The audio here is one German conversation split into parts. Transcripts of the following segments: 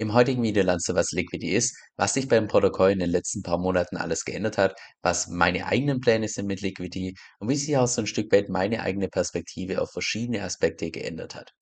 Im heutigen Video lernst du, was Liquidity ist, was sich beim Protokoll in den letzten paar Monaten alles geändert hat, was meine eigenen Pläne sind mit Liquidity und wie sich auch so ein Stück weit meine eigene Perspektive auf verschiedene Aspekte geändert hat.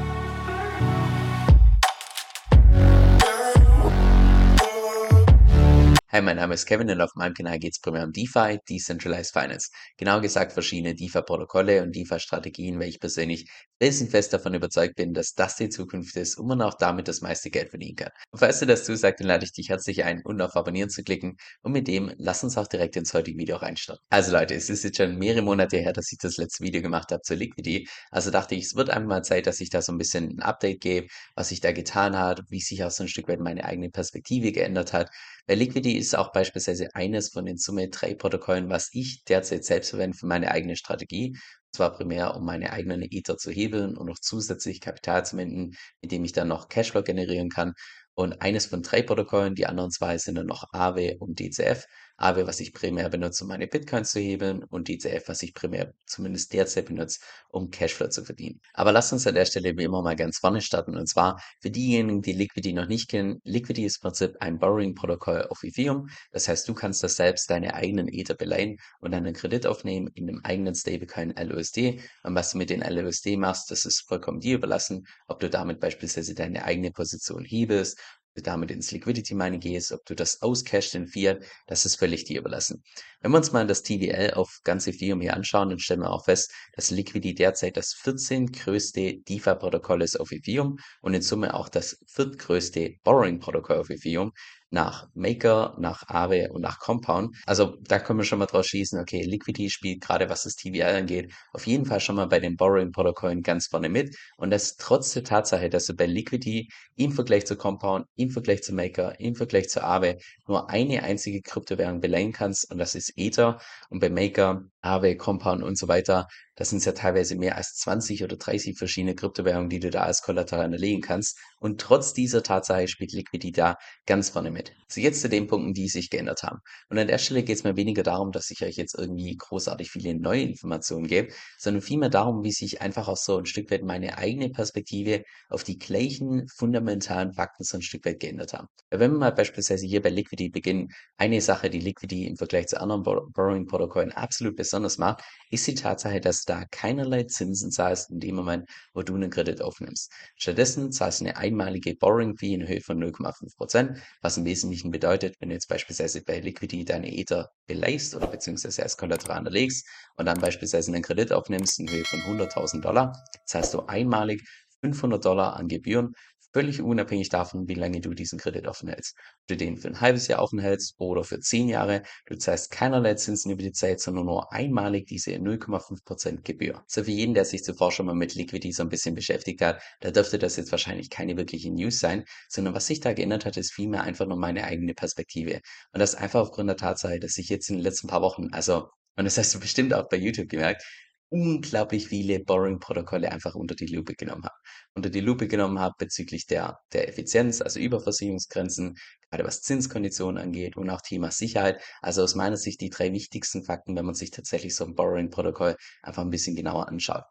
Hi, mein Name ist Kevin und auf meinem Kanal geht es primär um DeFi, Decentralized Finance. Genau gesagt verschiedene DeFi-Protokolle und DeFi-Strategien, weil ich persönlich felsenfest davon überzeugt bin, dass das die Zukunft ist und man auch damit das meiste Geld verdienen kann. Und falls du das zusagst, dann lade ich dich herzlich ein, unten auf Abonnieren zu klicken und mit dem lass uns auch direkt ins heutige Video reinstarten. Also Leute, es ist jetzt schon mehrere Monate her, dass ich das letzte Video gemacht habe zur Liquidity. Also dachte ich, es wird einmal Zeit, dass ich da so ein bisschen ein Update gebe, was sich da getan hat, wie sich auch so ein Stück weit meine eigene Perspektive geändert hat. Weil Liquidity ist auch beispielsweise eines von den Summe 3 Protokollen, was ich derzeit selbst verwende für meine eigene Strategie. Und zwar primär, um meine eigenen Ether zu hebeln und noch zusätzlich Kapital zu minden, mit dem ich dann noch Cashflow generieren kann. Und eines von drei Protokollen, die anderen zwei sind dann noch Aave und DCF. Aave, was ich primär benutze, um meine Bitcoins zu hebeln und DCF, was ich primär zumindest derzeit benutze, um Cashflow zu verdienen. Aber lasst uns an der Stelle wie immer mal ganz vorne starten. Und zwar für diejenigen, die Liquidity noch nicht kennen, Liquidity ist im Prinzip ein Borrowing-Protokoll auf Ethereum. Das heißt, du kannst das selbst deine eigenen Ether beleihen und dann einen Kredit aufnehmen in einem eigenen Stablecoin LUSD. Und was du mit den LUSD machst, das ist vollkommen dir überlassen, ob du damit beispielsweise deine eigene Position hebelst du damit ins Liquidity Mining gehst, ob du das auscashst in Fiat, das ist völlig dir überlassen. Wenn wir uns mal das TVL auf ganz Ethereum hier anschauen, dann stellen wir auch fest, dass Liquidity derzeit das 14 größte DeFi-Protokoll ist auf Ethereum und in Summe auch das viertgrößte Borrowing-Protokoll auf Ethereum nach Maker, nach Aave und nach Compound. Also da können wir schon mal draus schließen, okay, Liquidity spielt gerade was das TVL angeht, auf jeden Fall schon mal bei den Borrowing-Protokollen ganz vorne mit. Und das trotz der Tatsache, dass du bei Liquidity im Vergleich zu Compound, im Vergleich zu Maker, im Vergleich zu Aave nur eine einzige Kryptowährung beleihen kannst und das ist Ether. Und bei Maker, Aave, Compound und so weiter das sind ja teilweise mehr als 20 oder 30 verschiedene Kryptowährungen, die du da als Kollateral hinterlegen kannst. Und trotz dieser Tatsache spielt Liquidity da ganz vorne mit. So jetzt zu den Punkten, die sich geändert haben. Und an der Stelle geht es mir weniger darum, dass ich euch jetzt irgendwie großartig viele neue Informationen gebe, sondern vielmehr darum, wie sich einfach auch so ein Stück weit meine eigene Perspektive auf die gleichen fundamentalen Fakten so ein Stück weit geändert haben. Wenn wir mal beispielsweise hier bei Liquidity beginnen, eine Sache, die Liquidity im Vergleich zu anderen Borrowing-Protokollen absolut besonders macht, ist die Tatsache, dass da keinerlei Zinsen zahlst in dem Moment, wo du einen Kredit aufnimmst. Stattdessen zahlst du eine einmalige Borrowing Fee in Höhe von 0,5%, was im Wesentlichen bedeutet, wenn du jetzt beispielsweise bei Liquidity deine Ether beleihst oder beziehungsweise als Kollateral unterlegst und dann beispielsweise einen Kredit aufnimmst in Höhe von 100.000 Dollar, zahlst du einmalig 500 Dollar an Gebühren völlig unabhängig davon, wie lange du diesen Kredit offen hältst. Ob du den für ein halbes Jahr offen hältst oder für zehn Jahre, du zahlst keinerlei Zinsen über die Zeit, sondern nur einmalig diese 0,5% Gebühr. So für jeden, der sich zuvor schon mal mit Liquidity so ein bisschen beschäftigt hat, da dürfte das jetzt wahrscheinlich keine wirkliche News sein, sondern was sich da geändert hat, ist vielmehr einfach nur meine eigene Perspektive. Und das einfach aufgrund der Tatsache, dass ich jetzt in den letzten paar Wochen, also und das hast du bestimmt auch bei YouTube gemerkt, unglaublich viele Borrowing-Protokolle einfach unter die Lupe genommen habe. Unter die Lupe genommen habe bezüglich der, der Effizienz, also Überversicherungsgrenzen, gerade was Zinskonditionen angeht und auch Thema Sicherheit. Also aus meiner Sicht die drei wichtigsten Fakten, wenn man sich tatsächlich so ein Borrowing-Protokoll einfach ein bisschen genauer anschaut.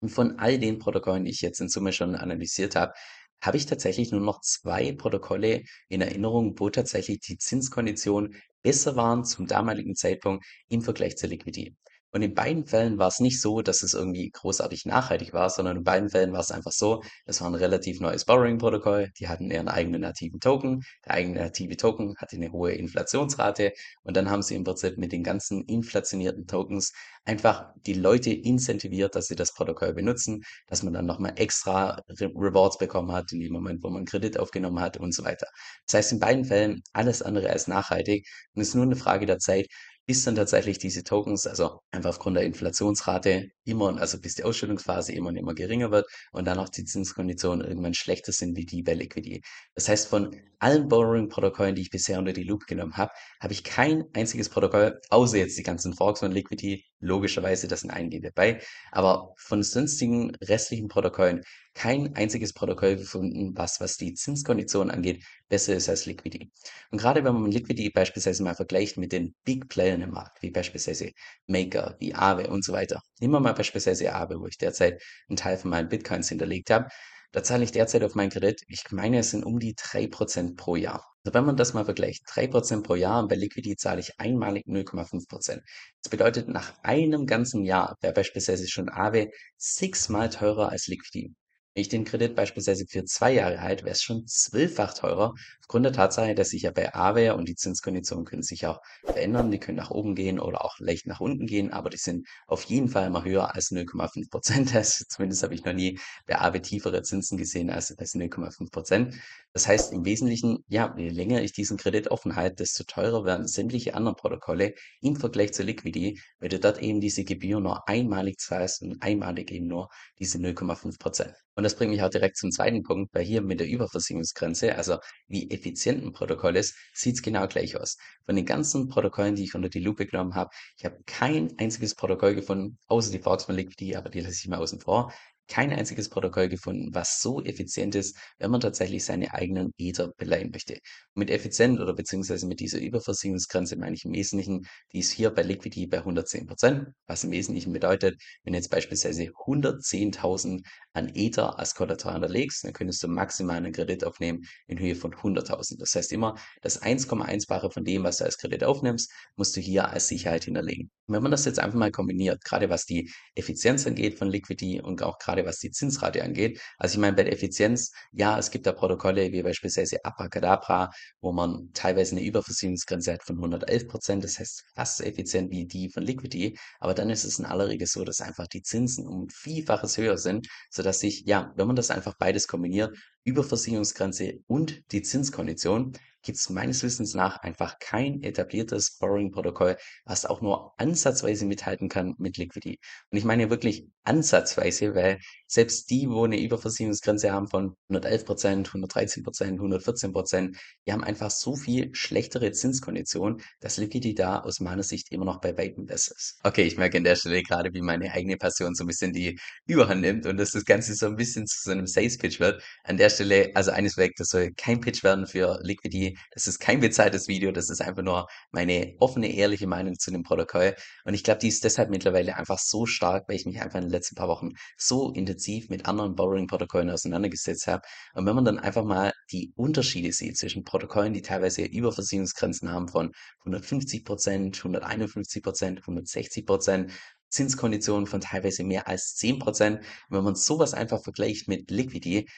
Und von all den Protokollen, die ich jetzt in Summe schon analysiert habe, habe ich tatsächlich nur noch zwei Protokolle in Erinnerung, wo tatsächlich die Zinskonditionen besser waren zum damaligen Zeitpunkt im Vergleich zur Liquidität. Und in beiden Fällen war es nicht so, dass es irgendwie großartig nachhaltig war, sondern in beiden Fällen war es einfach so, es war ein relativ neues Borrowing-Protokoll, die hatten ihren eigenen nativen Token, der eigene native Token hatte eine hohe Inflationsrate und dann haben sie im Prinzip mit den ganzen inflationierten Tokens einfach die Leute incentiviert, dass sie das Protokoll benutzen, dass man dann nochmal extra Re Rewards bekommen hat in dem Moment, wo man Kredit aufgenommen hat und so weiter. Das heißt, in beiden Fällen alles andere als nachhaltig und es ist nur eine Frage der Zeit, bis dann tatsächlich diese Tokens, also einfach aufgrund der Inflationsrate immer, also bis die Ausschüttungsphase immer und immer geringer wird und dann auch die Zinskonditionen irgendwann schlechter sind wie die bei Liquidity. Das heißt, von allen Borrowing-Protokollen, die ich bisher unter die Loop genommen habe, habe ich kein einziges Protokoll, außer jetzt die ganzen Forks von Liquidity, logischerweise, das sind einige dabei, aber von sonstigen restlichen Protokollen kein einziges Protokoll gefunden, was, was die Zinskonditionen angeht, besser ist als Liquidity. Und gerade wenn man Liquidity beispielsweise mal vergleicht mit den Big Playern im Markt, wie beispielsweise Maker, wie Aave und so weiter. Nehmen wir mal beispielsweise Aave, wo ich derzeit einen Teil von meinen Bitcoins hinterlegt habe. Da zahle ich derzeit auf meinen Kredit, ich meine, es sind um die 3% pro Jahr. Also wenn man das mal vergleicht, 3% pro Jahr und bei Liquidity zahle ich einmalig 0,5%. Das bedeutet, nach einem ganzen Jahr wäre beispielsweise schon Aave sechsmal teurer als Liquidity. Ich den Kredit beispielsweise für zwei Jahre halte, wäre es schon zwölffach teurer, aufgrund der Tatsache, dass sich ja bei Aave und die Zinskonditionen können sich auch verändern, die können nach oben gehen oder auch leicht nach unten gehen, aber die sind auf jeden Fall immer höher als 0,5 Prozent. Zumindest habe ich noch nie bei Aave tiefere Zinsen gesehen als, als 0,5 Prozent. Das heißt im Wesentlichen, ja, je länger ich diesen Kredit offen halte, desto teurer werden sämtliche anderen Protokolle im Vergleich zur Liquidity, weil du dort eben diese Gebühr nur einmalig zahlst und einmalig eben nur diese 0,5 Prozent. Und das bringt mich auch direkt zum zweiten Punkt, weil hier mit der Überversicherungsgrenze, also wie effizient ein Protokoll ist, sieht es genau gleich aus. Von den ganzen Protokollen, die ich unter die Lupe genommen habe, ich habe kein einziges Protokoll gefunden, außer die Foxman Liquidity, aber die lasse ich mal außen vor, kein einziges Protokoll gefunden, was so effizient ist, wenn man tatsächlich seine eigenen Ether beleihen möchte. Mit effizient oder beziehungsweise mit dieser Überversicherungsgrenze meine ich im Wesentlichen, die ist hier bei Liquidity bei 110 Prozent, was im Wesentlichen bedeutet, wenn jetzt beispielsweise 110.000 an Ether als Kollateral hinterlegst, dann könntest du maximal einen Kredit aufnehmen in Höhe von 100.000. Das heißt immer, das 1,1-fache von dem, was du als Kredit aufnimmst, musst du hier als Sicherheit hinterlegen. Wenn man das jetzt einfach mal kombiniert, gerade was die Effizienz angeht von Liquidity und auch gerade was die Zinsrate angeht, also ich meine bei der Effizienz, ja, es gibt da Protokolle wie beispielsweise Abracadabra, wo man teilweise eine Überversicherungsgrenze hat von 111 Prozent, das heißt fast so effizient wie die von Liquidity, aber dann ist es in aller Regel so, dass einfach die Zinsen um Vielfaches höher sind, sodass sich, ja, wenn man das einfach beides kombiniert, Überversicherungsgrenze und die Zinskondition, gibt es meines Wissens nach einfach kein etabliertes Borrowing-Protokoll, was auch nur ansatzweise mithalten kann mit Liquidity. Und ich meine wirklich ansatzweise, weil selbst die, wo eine Überversicherungsgrenze haben von 111 Prozent, 113 Prozent, 114 Prozent, die haben einfach so viel schlechtere Zinskonditionen, dass Liquidity da aus meiner Sicht immer noch bei weitem besser ist. Okay, ich merke an der Stelle gerade, wie meine eigene Passion so ein bisschen die Überhand nimmt und dass das Ganze so ein bisschen zu so einem Sales-Pitch wird. An der Stelle, also eines weg, das soll kein Pitch werden für Liquidity. Das ist kein bezahltes Video, das ist einfach nur meine offene, ehrliche Meinung zu dem Protokoll. Und ich glaube, die ist deshalb mittlerweile einfach so stark, weil ich mich einfach in den letzten paar Wochen so intensiv mit anderen Borrowing-Protokollen auseinandergesetzt habe. Und wenn man dann einfach mal die Unterschiede sieht zwischen Protokollen, die teilweise Überversicherungsgrenzen haben von 150 Prozent, 151 Prozent, 160 Prozent, Zinskonditionen von teilweise mehr als 10 Prozent. Wenn man sowas einfach vergleicht mit Liquidity,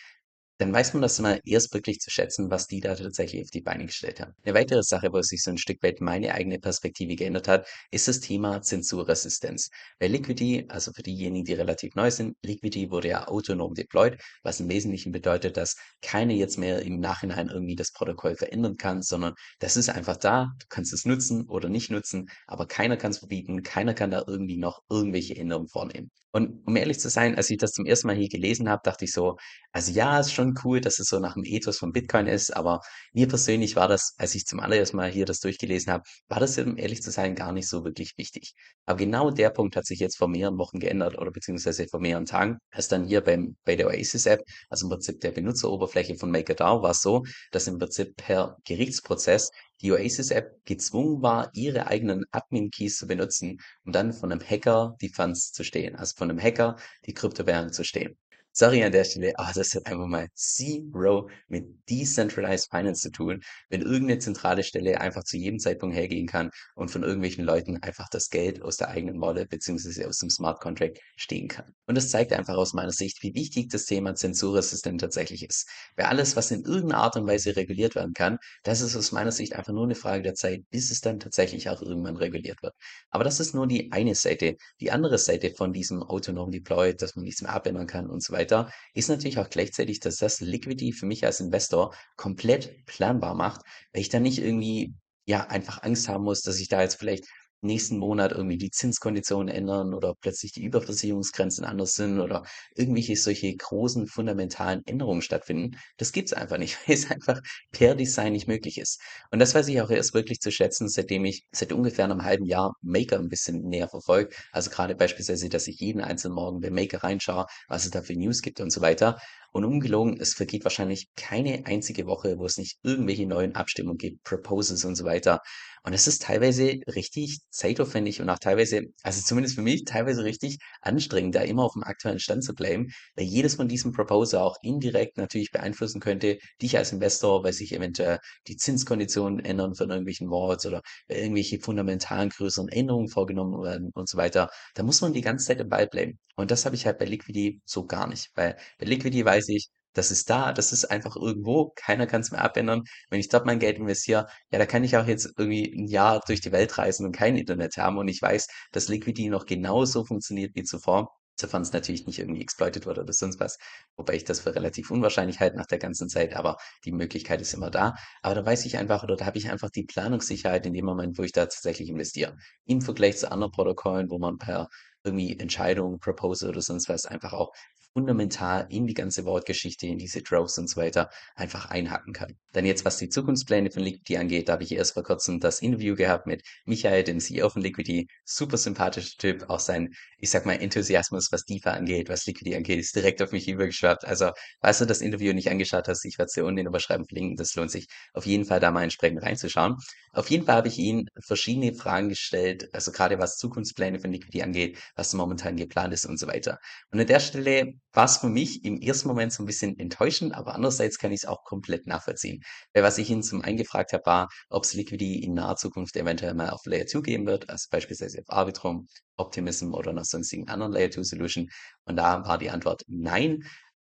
dann weiß man das mal erst wirklich zu schätzen, was die da tatsächlich auf die Beine gestellt haben. Eine weitere Sache, wo sich so ein Stück weit meine eigene Perspektive geändert hat, ist das Thema Zensurresistenz. Bei Liquidity, also für diejenigen, die relativ neu sind, Liquidity wurde ja autonom deployed, was im Wesentlichen bedeutet, dass keiner jetzt mehr im Nachhinein irgendwie das Protokoll verändern kann, sondern das ist einfach da, du kannst es nutzen oder nicht nutzen, aber keiner kann es verbieten, keiner kann da irgendwie noch irgendwelche Änderungen vornehmen. Und um ehrlich zu sein, als ich das zum ersten Mal hier gelesen habe, dachte ich so, also ja, ist schon cool, dass es so nach dem Ethos von Bitcoin ist, aber mir persönlich war das, als ich zum allerersten Mal hier das durchgelesen habe, war das, um ehrlich zu sein, gar nicht so wirklich wichtig. Aber genau der Punkt hat sich jetzt vor mehreren Wochen geändert oder beziehungsweise vor mehreren Tagen, als dann hier beim, bei der Oasis-App, also im Prinzip der Benutzeroberfläche von MakerDAO, war es so, dass im Prinzip per Gerichtsprozess die Oasis-App gezwungen war, ihre eigenen Admin-Keys zu benutzen, um dann von einem Hacker die Funds zu stehlen, also von einem Hacker die Kryptowährung zu stehlen. Sorry an der Stelle, aber das hat einfach mal zero mit Decentralized Finance zu tun, wenn irgendeine zentrale Stelle einfach zu jedem Zeitpunkt hergehen kann und von irgendwelchen Leuten einfach das Geld aus der eigenen Wallet beziehungsweise aus dem Smart Contract stehen kann. Und das zeigt einfach aus meiner Sicht, wie wichtig das Thema Zensurresistent tatsächlich ist. Weil alles, was in irgendeiner Art und Weise reguliert werden kann, das ist aus meiner Sicht einfach nur eine Frage der Zeit, bis es dann tatsächlich auch irgendwann reguliert wird. Aber das ist nur die eine Seite. Die andere Seite von diesem Autonom Deploy, dass man nichts mehr abändern kann und so weiter weiter, ist natürlich auch gleichzeitig, dass das Liquidity für mich als Investor komplett planbar macht, weil ich dann nicht irgendwie ja einfach Angst haben muss, dass ich da jetzt vielleicht nächsten Monat irgendwie die Zinskonditionen ändern oder plötzlich die Überversicherungsgrenzen anders sind oder irgendwelche solche großen fundamentalen Änderungen stattfinden. Das gibt's einfach nicht, weil es einfach per Design nicht möglich ist. Und das weiß ich auch erst wirklich zu schätzen, seitdem ich seit ungefähr einem halben Jahr Maker ein bisschen näher verfolge. Also gerade beispielsweise, dass ich jeden einzelnen Morgen bei Maker reinschaue, was es da für News gibt und so weiter. Und ungelogen, es vergeht wahrscheinlich keine einzige Woche, wo es nicht irgendwelche neuen Abstimmungen gibt, Proposals und so weiter. Und es ist teilweise richtig zeitaufwendig und auch teilweise also zumindest für mich teilweise richtig anstrengend, da immer auf dem aktuellen Stand zu bleiben, weil jedes von diesen Proposal auch indirekt natürlich beeinflussen könnte dich als Investor, weil sich eventuell die Zinskonditionen ändern von irgendwelchen Vaults oder irgendwelche fundamentalen größeren Änderungen vorgenommen werden und so weiter. Da muss man die ganze Zeit im Ball bleiben. Und das habe ich halt bei Liquidity so gar nicht, weil bei Liquidity weiß ich, das ist da, das ist einfach irgendwo, keiner kann es mehr abändern. Wenn ich dort mein Geld investiere, ja, da kann ich auch jetzt irgendwie ein Jahr durch die Welt reisen und kein Internet haben und ich weiß, dass Liquidity noch genauso funktioniert wie zuvor, sofern es natürlich nicht irgendwie exploitet wurde oder sonst was, wobei ich das für relativ unwahrscheinlich halte nach der ganzen Zeit, aber die Möglichkeit ist immer da. Aber da weiß ich einfach oder da habe ich einfach die Planungssicherheit in dem Moment, wo ich da tatsächlich investiere. Im Vergleich zu anderen Protokollen, wo man per irgendwie Entscheidungen, Proposal oder sonst was einfach auch fundamental in die ganze Wortgeschichte, in diese Droves und so weiter einfach einhacken kann. Dann jetzt, was die Zukunftspläne von Liquidity angeht, da habe ich erst vor kurzem das Interview gehabt mit Michael, dem CEO von Liquidity. Super sympathischer Typ. Auch sein, ich sag mal, Enthusiasmus, was DeFi angeht, was Liquidity angeht, ist direkt auf mich übergeschwappt. Also, falls du das Interview nicht angeschaut hast, ich werde es dir unten in der Beschreibung verlinken. Das lohnt sich auf jeden Fall da mal entsprechend reinzuschauen. Auf jeden Fall habe ich ihn verschiedene Fragen gestellt, also gerade was Zukunftspläne von Liquidity angeht, was momentan geplant ist und so weiter. Und an der Stelle war es für mich im ersten Moment so ein bisschen enttäuschend, aber andererseits kann ich es auch komplett nachvollziehen. Weil was ich ihn zum einen gefragt habe, war, ob es Liquidity in naher Zukunft eventuell mal auf Layer 2 geben wird, also beispielsweise auf Arbitrum, Optimism oder einer sonstigen anderen Layer 2 Solution. Und da war die Antwort nein.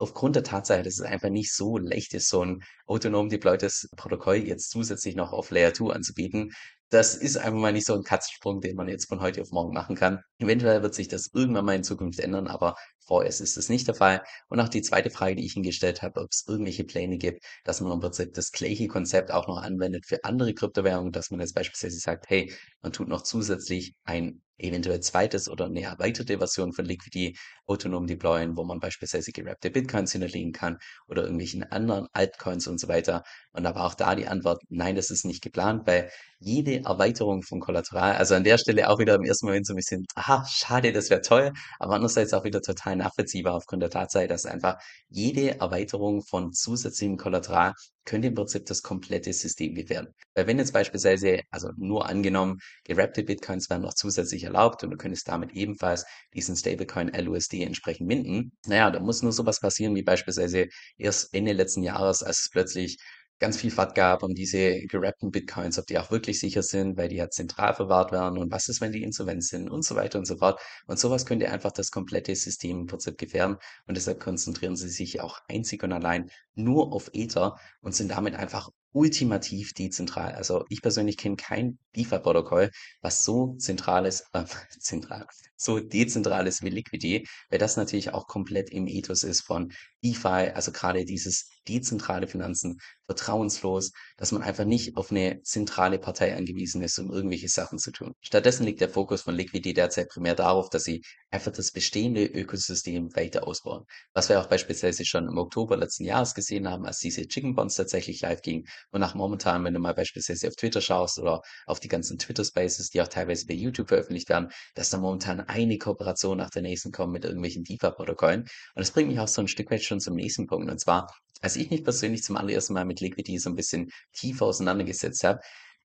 Aufgrund der Tatsache, dass es einfach nicht so leicht ist, so ein autonom deploytes Protokoll jetzt zusätzlich noch auf Layer 2 anzubieten, das ist einfach mal nicht so ein Katzensprung, den man jetzt von heute auf morgen machen kann. Eventuell wird sich das irgendwann mal in Zukunft ändern, aber vorerst ist das nicht der Fall. Und auch die zweite Frage, die ich Ihnen gestellt habe, ob es irgendwelche Pläne gibt, dass man im Prinzip das gleiche Konzept auch noch anwendet für andere Kryptowährungen, dass man jetzt beispielsweise sagt, hey, man tut noch zusätzlich ein eventuell zweites oder eine erweiterte Version von Liquidity autonom deployen, wo man beispielsweise gerappte Bitcoins hinterlegen kann oder irgendwelchen anderen Altcoins und so weiter. Und war auch da die Antwort, nein, das ist nicht geplant, weil jede Erweiterung von Kollateral, also an der Stelle auch wieder im ersten Moment so ein bisschen, aha, schade, das wäre toll, aber andererseits auch wieder total nachvollziehbar aufgrund der Tatsache, dass einfach jede Erweiterung von zusätzlichem Kollateral könnte im Prinzip das komplette System gefährden. Weil wenn jetzt beispielsweise, also nur angenommen, gerappte Bitcoins werden noch zusätzlich erlaubt und du könntest damit ebenfalls diesen Stablecoin LUSD entsprechend minden, naja, da muss nur sowas passieren wie beispielsweise erst Ende letzten Jahres, als es plötzlich ganz viel FAT gab um diese gerappten Bitcoins, ob die auch wirklich sicher sind, weil die ja zentral verwahrt werden und was ist, wenn die insolvent sind und so weiter und so fort. Und sowas könnte einfach das komplette System im Prinzip gefährden und deshalb konzentrieren sie sich auch einzig und allein nur auf Ether und sind damit einfach ultimativ dezentral. Also ich persönlich kenne kein DeFi-Protokoll, was so zentral ist, äh, zentral, so dezentral ist wie Liquidity, weil das natürlich auch komplett im Ethos ist von DeFi, also gerade dieses dezentrale Finanzen, vertrauenslos, dass man einfach nicht auf eine zentrale Partei angewiesen ist, um irgendwelche Sachen zu tun. Stattdessen liegt der Fokus von Liquidity derzeit primär darauf, dass sie einfach das bestehende Ökosystem weiter ausbauen. Was wir auch beispielsweise schon im Oktober letzten Jahres gesehen haben, als diese Chicken Bonds tatsächlich live gingen. Und nach momentan, wenn du mal beispielsweise auf Twitter schaust oder auf die ganzen Twitter Spaces, die auch teilweise bei YouTube veröffentlicht werden, dass da momentan eine Kooperation nach der nächsten kommt mit irgendwelchen DeFi-Protokollen. Und das bringt mich auch so ein Stück weit schon zum nächsten Punkt. Und zwar, als ich mich persönlich zum allerersten Mal mit Liquidity so ein bisschen tiefer auseinandergesetzt habe,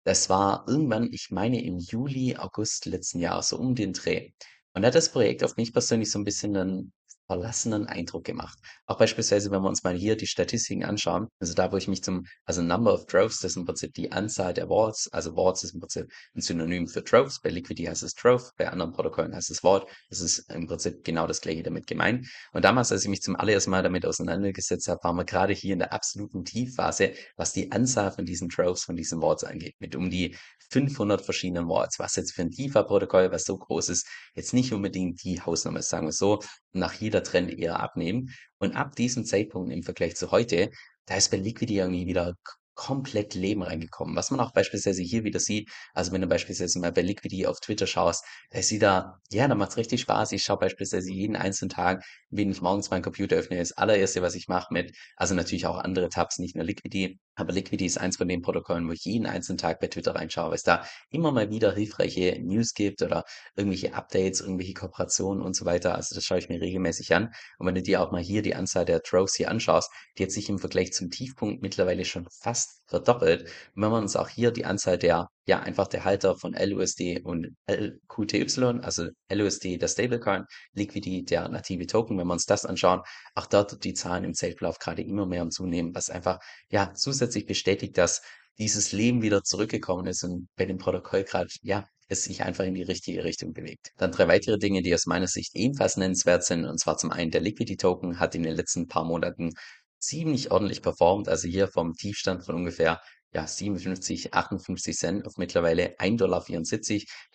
das war irgendwann, ich meine im Juli, August letzten Jahres, so um den Dreh. Und hat das Projekt auf mich persönlich so ein bisschen einen verlassenen Eindruck gemacht. Auch beispielsweise, wenn wir uns mal hier die Statistiken anschauen, also da, wo ich mich zum, also Number of Droves, das ist im Prinzip die Anzahl der Vaults, also Vaults ist im Prinzip ein Synonym für Droves, bei Liquidity heißt es Drove, bei anderen Protokollen heißt es Vault, das ist im Prinzip genau das gleiche damit gemeint. Und damals, als ich mich zum allerersten Mal damit auseinandergesetzt habe, waren wir gerade hier in der absoluten Tiefphase, was die Anzahl von diesen Droves, von diesen Vaults angeht, mit um die 500 verschiedenen Vaults, was jetzt für ein DeFi-Protokoll, was so groß ist, jetzt nicht unbedingt die Hausnummer sagen wir so, nach jeder Trend eher abnehmen. Und ab diesem Zeitpunkt im Vergleich zu heute, da ist bei Liquidity irgendwie wieder komplett Leben reingekommen. Was man auch beispielsweise hier wieder sieht, also wenn du beispielsweise mal bei Liquidity auf Twitter schaust, da ist da, ja, da macht's richtig Spaß. Ich schaue beispielsweise jeden einzelnen Tag, wenn ich morgens meinen Computer öffne, das allererste, was ich mache mit, also natürlich auch andere Tabs, nicht nur Liquidity, aber Liquidity ist eins von den Protokollen, wo ich jeden einzelnen Tag bei Twitter reinschaue, weil es da immer mal wieder hilfreiche News gibt oder irgendwelche Updates, irgendwelche Kooperationen und so weiter. Also das schaue ich mir regelmäßig an. Und wenn du dir auch mal hier die Anzahl der Droves hier anschaust, die hat sich im Vergleich zum Tiefpunkt mittlerweile schon fast verdoppelt. Und wenn wir uns auch hier die Anzahl der ja, einfach der Halter von LUSD und LQTY, also LUSD, der Stablecoin, Liquidity, der native Token, wenn wir uns das anschauen, auch dort die Zahlen im Zeitverlauf gerade immer mehr am Zunehmen, was einfach ja zusätzlich bestätigt, dass dieses Leben wieder zurückgekommen ist und bei dem Protokoll gerade ja es sich einfach in die richtige Richtung bewegt. Dann drei weitere Dinge, die aus meiner Sicht ebenfalls nennenswert sind, und zwar zum einen der Liquidity Token hat in den letzten paar Monaten ziemlich ordentlich performt, also hier vom Tiefstand von ungefähr ja, 57, 58 Cent auf mittlerweile 1,74 Dollar.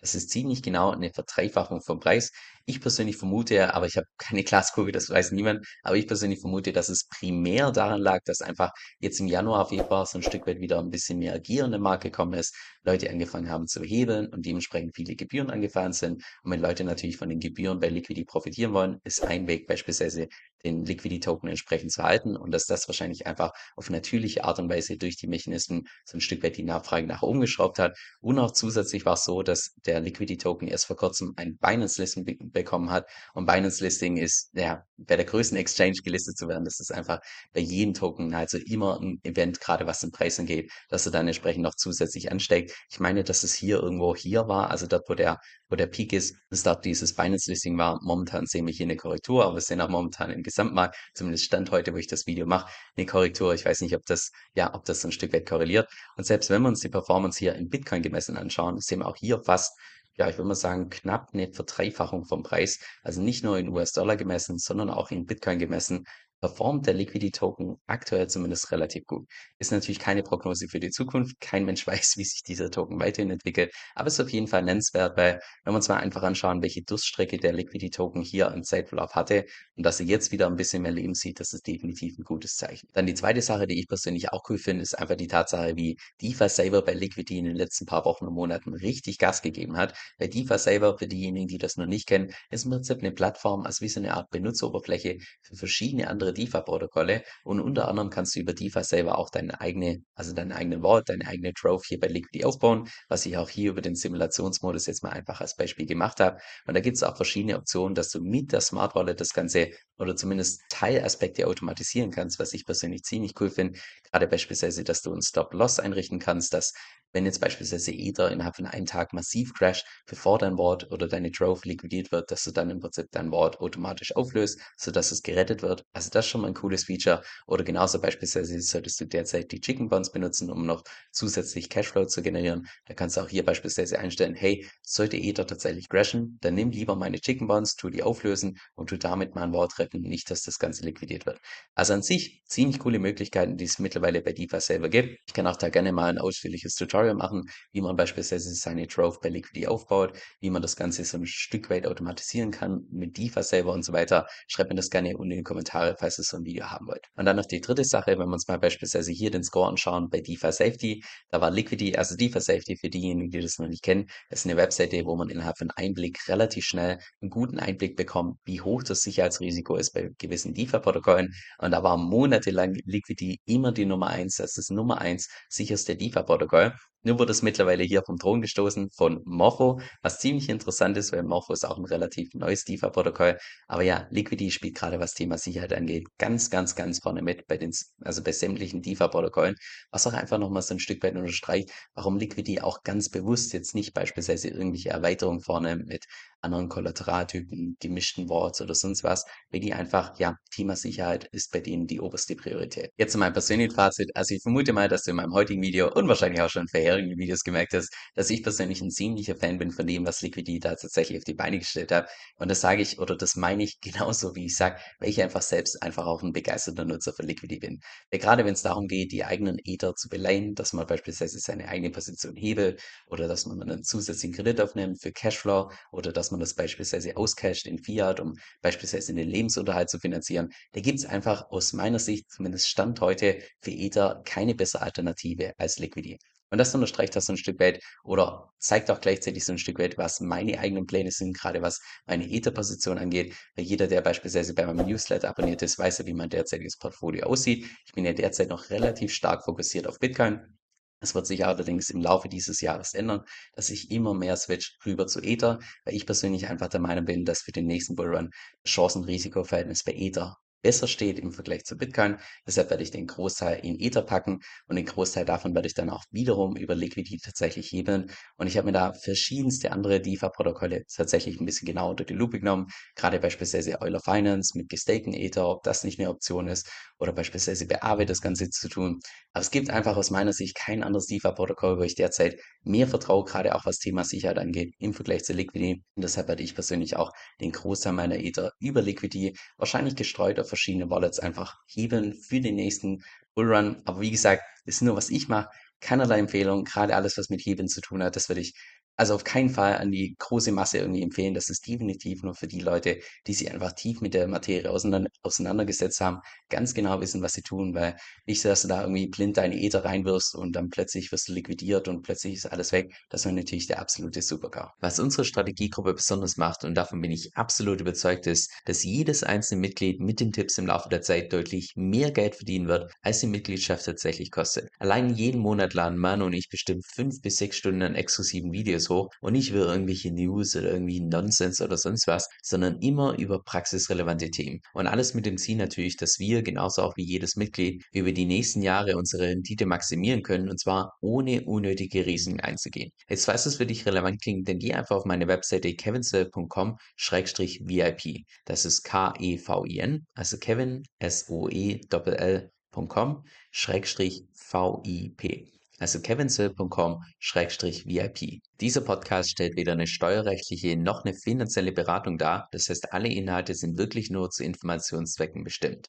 Das ist ziemlich genau eine Verdreifachung vom Preis. Ich persönlich vermute, aber ich habe keine Glaskugel, das weiß niemand, aber ich persönlich vermute, dass es primär daran lag, dass einfach jetzt im Januar, Februar so ein Stück weit wieder ein bisschen mehr Gier in den Markt gekommen ist, Leute angefangen haben zu hebeln und dementsprechend viele Gebühren angefallen sind. Und wenn Leute natürlich von den Gebühren bei Liquidity profitieren wollen, ist ein Weg beispielsweise den Liquidity Token entsprechend zu halten und dass das wahrscheinlich einfach auf natürliche Art und Weise durch die Mechanismen so ein Stück weit die Nachfrage nach oben geschraubt hat. Und auch zusätzlich war es so, dass der Liquidity Token erst vor kurzem ein Binance Listing be bekommen hat und Binance Listing ist ja bei der größten Exchange gelistet zu werden. Das ist einfach bei jedem Token also immer ein Event, gerade was den Preis angeht, dass er dann entsprechend noch zusätzlich ansteigt. Ich meine, dass es hier irgendwo hier war, also dort, wo der wo der Peak ist, dass dort dieses Binance Listing war. Momentan sehen wir hier eine Korrektur, aber wir sehen auch momentan im Gesamtmarkt, zumindest Stand heute, wo ich das Video mache, eine Korrektur. Ich weiß nicht, ob das, ja, ob das so ein Stück weit korreliert. Und selbst wenn wir uns die Performance hier in Bitcoin gemessen anschauen, sehen wir auch hier fast ja, ich würde mal sagen, knapp eine Verdreifachung vom Preis. Also nicht nur in US-Dollar gemessen, sondern auch in Bitcoin gemessen performt der Liquidity Token aktuell zumindest relativ gut. Ist natürlich keine Prognose für die Zukunft. Kein Mensch weiß, wie sich dieser Token weiterhin entwickelt. Aber ist auf jeden Fall nennenswert, weil wenn wir uns mal einfach anschauen, welche Durststrecke der Liquidity Token hier im Zeitverlauf hatte und dass er jetzt wieder ein bisschen mehr Leben sieht, das ist definitiv ein gutes Zeichen. Dann die zweite Sache, die ich persönlich auch cool finde, ist einfach die Tatsache, wie DeFi Saver bei Liquidity in den letzten paar Wochen und Monaten richtig Gas gegeben hat. Bei DeFi Saver, für diejenigen, die das noch nicht kennen, ist im Prinzip eine Plattform, als wie so eine Art Benutzeroberfläche für verschiedene andere DeFi-Protokolle und unter anderem kannst du über DeFi selber auch deine eigene, also deinen eigenen Vault, deine eigene Trove hier bei Liquidity aufbauen, was ich auch hier über den Simulationsmodus jetzt mal einfach als Beispiel gemacht habe. Und da gibt es auch verschiedene Optionen, dass du mit der Smart Wallet das Ganze oder zumindest Teilaspekte automatisieren kannst, was ich persönlich ziemlich cool finde. Gerade beispielsweise, dass du einen Stop-Loss einrichten kannst, dass wenn jetzt beispielsweise Ether innerhalb von einem Tag massiv crasht, bevor dein Wort oder deine Trove liquidiert wird, dass du dann im Prinzip dein Wort automatisch auflöst, sodass es gerettet wird. Also das ist schon mal ein cooles Feature. Oder genauso beispielsweise solltest du derzeit die Chicken Bonds benutzen, um noch zusätzlich Cashflow zu generieren. Da kannst du auch hier beispielsweise einstellen, hey, sollte Ether tatsächlich crashen, dann nimm lieber meine Chicken Bonds, tu die auflösen und tu damit mein Wort retten, nicht, dass das Ganze liquidiert wird. Also an sich ziemlich coole Möglichkeiten, die es mittlerweile bei DeFi selber gibt. Ich kann auch da gerne mal ein ausführliches Tutorial machen, wie man beispielsweise seine Trove bei Liquidity aufbaut, wie man das Ganze so ein Stück weit automatisieren kann mit DeFi selber und so weiter. Schreibt mir das gerne unten in die Kommentare, falls ihr so ein Video haben wollt. Und dann noch die dritte Sache, wenn wir uns mal beispielsweise hier den Score anschauen bei DeFi Safety, da war Liquidity, also DeFi Safety für diejenigen, die das noch nicht kennen, ist eine Webseite, wo man innerhalb von einem Blick relativ schnell einen guten Einblick bekommt, wie hoch das Sicherheitsrisiko ist bei gewissen DeFi-Protokollen. Und da war monatelang Liquidity immer die Nummer eins, das ist Nummer eins sicherste DeFi-Protokoll. Nur wurde es mittlerweile hier vom Thron gestoßen von Morpho, was ziemlich interessant ist, weil Morpho ist auch ein relativ neues DeFi-Protokoll. Aber ja, Liquidity spielt gerade was Thema Sicherheit angeht, ganz, ganz, ganz vorne mit bei den, also bei sämtlichen DeFi-Protokollen, was auch einfach nochmal so ein Stück weit unterstreicht, warum Liquidity auch ganz bewusst jetzt nicht beispielsweise irgendwelche Erweiterungen vorne mit anderen Kollateraltypen, gemischten Worts oder sonst was, die einfach, ja, Thema Sicherheit ist bei denen die oberste Priorität. Jetzt zu meinem persönlichen Fazit. Also ich vermute mal, dass du in meinem heutigen Video und wahrscheinlich auch schon in vorherigen Videos gemerkt hast, dass ich persönlich ein ziemlicher Fan bin von dem, was Liquidity da tatsächlich auf die Beine gestellt hat. Und das sage ich oder das meine ich genauso, wie ich sage, weil ich einfach selbst einfach auch ein begeisterter Nutzer von Liquidity bin. Weil gerade wenn es darum geht, die eigenen Ether zu beleihen, dass man beispielsweise seine eigene Position hebelt oder dass man einen zusätzlichen Kredit aufnimmt für Cashflow oder dass man man das beispielsweise auscasht in Fiat, um beispielsweise den Lebensunterhalt zu finanzieren, da gibt es einfach aus meiner Sicht, zumindest Stand heute, für Ether keine bessere Alternative als Liquidity. Und das unterstreicht das so ein Stück weit oder zeigt auch gleichzeitig so ein Stück weit, was meine eigenen Pläne sind, gerade was meine Ether-Position angeht. Weil jeder, der beispielsweise bei meinem Newsletter abonniert ist, weiß ja, wie mein derzeitiges Portfolio aussieht. Ich bin ja derzeit noch relativ stark fokussiert auf Bitcoin. Es wird sich allerdings im Laufe dieses Jahres ändern, dass ich immer mehr switch rüber zu Ether, weil ich persönlich einfach der Meinung bin, dass für den nächsten Bullrun Chancen-Risiko-Verhältnis bei Ether besser steht im Vergleich zu Bitcoin. Deshalb werde ich den Großteil in Ether packen und den Großteil davon werde ich dann auch wiederum über Liquidity tatsächlich hebeln. Und ich habe mir da verschiedenste andere DeFi-Protokolle tatsächlich ein bisschen genauer unter die Lupe genommen. Gerade beispielsweise Euler Finance mit gestaken Ether, ob das nicht eine Option ist oder beispielsweise bei Aave das Ganze zu tun. Aber es gibt einfach aus meiner Sicht kein anderes DeFi-Protokoll, wo ich derzeit mehr vertraue, gerade auch was Thema Sicherheit angeht, im Vergleich zu Liquidity. Und deshalb werde ich persönlich auch den Großteil meiner Ether über Liquidity, wahrscheinlich gestreut auf verschiedene Wallets, einfach hebeln für den nächsten Bullrun. Aber wie gesagt, ist nur, was ich mache. Keinerlei Empfehlung, gerade alles, was mit Hebeln zu tun hat, das würde ich also auf keinen Fall an die große Masse irgendwie empfehlen. Das ist definitiv nur für die Leute, die sich einfach tief mit der Materie auseinander, auseinandergesetzt haben, ganz genau wissen, was sie tun, weil nicht dass du da irgendwie blind deine Ether reinwirfst und dann plötzlich wirst du liquidiert und plötzlich ist alles weg. Das wäre natürlich der absolute Supergau. Was unsere Strategiegruppe besonders macht, und davon bin ich absolut überzeugt, ist, dass jedes einzelne Mitglied mit den Tipps im Laufe der Zeit deutlich mehr Geld verdienen wird, als die Mitgliedschaft tatsächlich kostet. Allein jeden Monat laden Manu und ich bestimmt fünf bis sechs Stunden an exklusiven Videos hoch und nicht über irgendwelche News oder irgendwie Nonsens oder sonst was, sondern immer über praxisrelevante Themen. Und alles mit dem Ziel natürlich, dass wir, genauso auch wie jedes Mitglied, über die nächsten Jahre unsere Rendite maximieren können und zwar ohne unnötige Risiken einzugehen. Jetzt falls es für dich relevant klingt, dann geh einfach auf meine Webseite kevinsell.com-vip. Das ist K-E-V-I-N, also Kevin, S-O-E-L-L.com, Schrägstrich V-I-P also kevinsill.com-vip. Dieser Podcast stellt weder eine steuerrechtliche noch eine finanzielle Beratung dar, das heißt alle Inhalte sind wirklich nur zu Informationszwecken bestimmt.